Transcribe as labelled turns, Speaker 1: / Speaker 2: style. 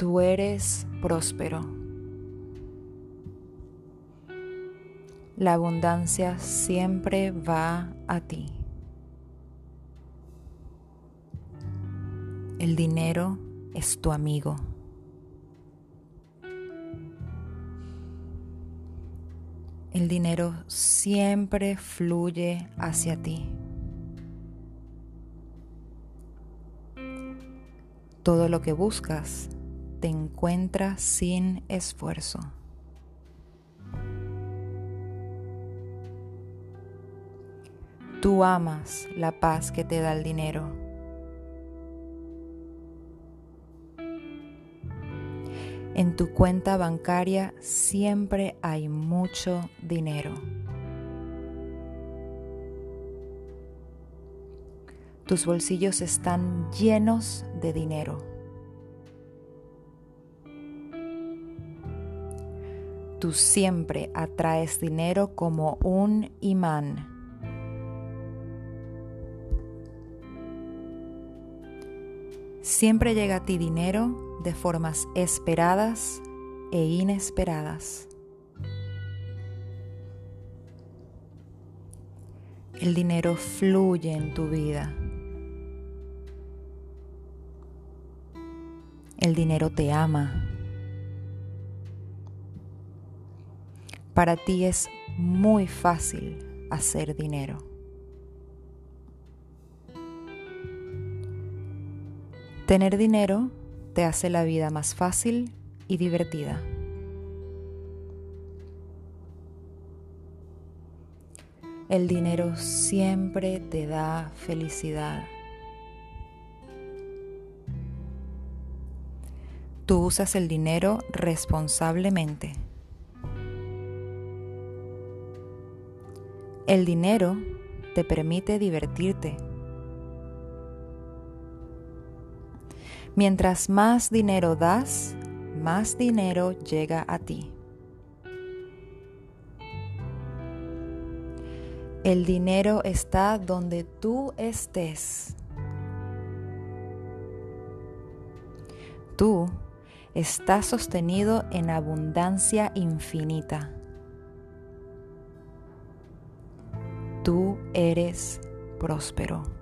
Speaker 1: Tú eres próspero. La abundancia siempre va a ti. El dinero es tu amigo. El dinero siempre fluye hacia ti. Todo lo que buscas te encuentra sin esfuerzo. Tú amas la paz que te da el dinero. En tu cuenta bancaria siempre hay mucho dinero. Tus bolsillos están llenos de dinero. Tú siempre atraes dinero como un imán. Siempre llega a ti dinero de formas esperadas e inesperadas. El dinero fluye en tu vida. El dinero te ama. Para ti es muy fácil hacer dinero. Tener dinero te hace la vida más fácil y divertida. El dinero siempre te da felicidad. Tú usas el dinero responsablemente. El dinero te permite divertirte. Mientras más dinero das, más dinero llega a ti. El dinero está donde tú estés. Tú estás sostenido en abundancia infinita. Tú eres próspero.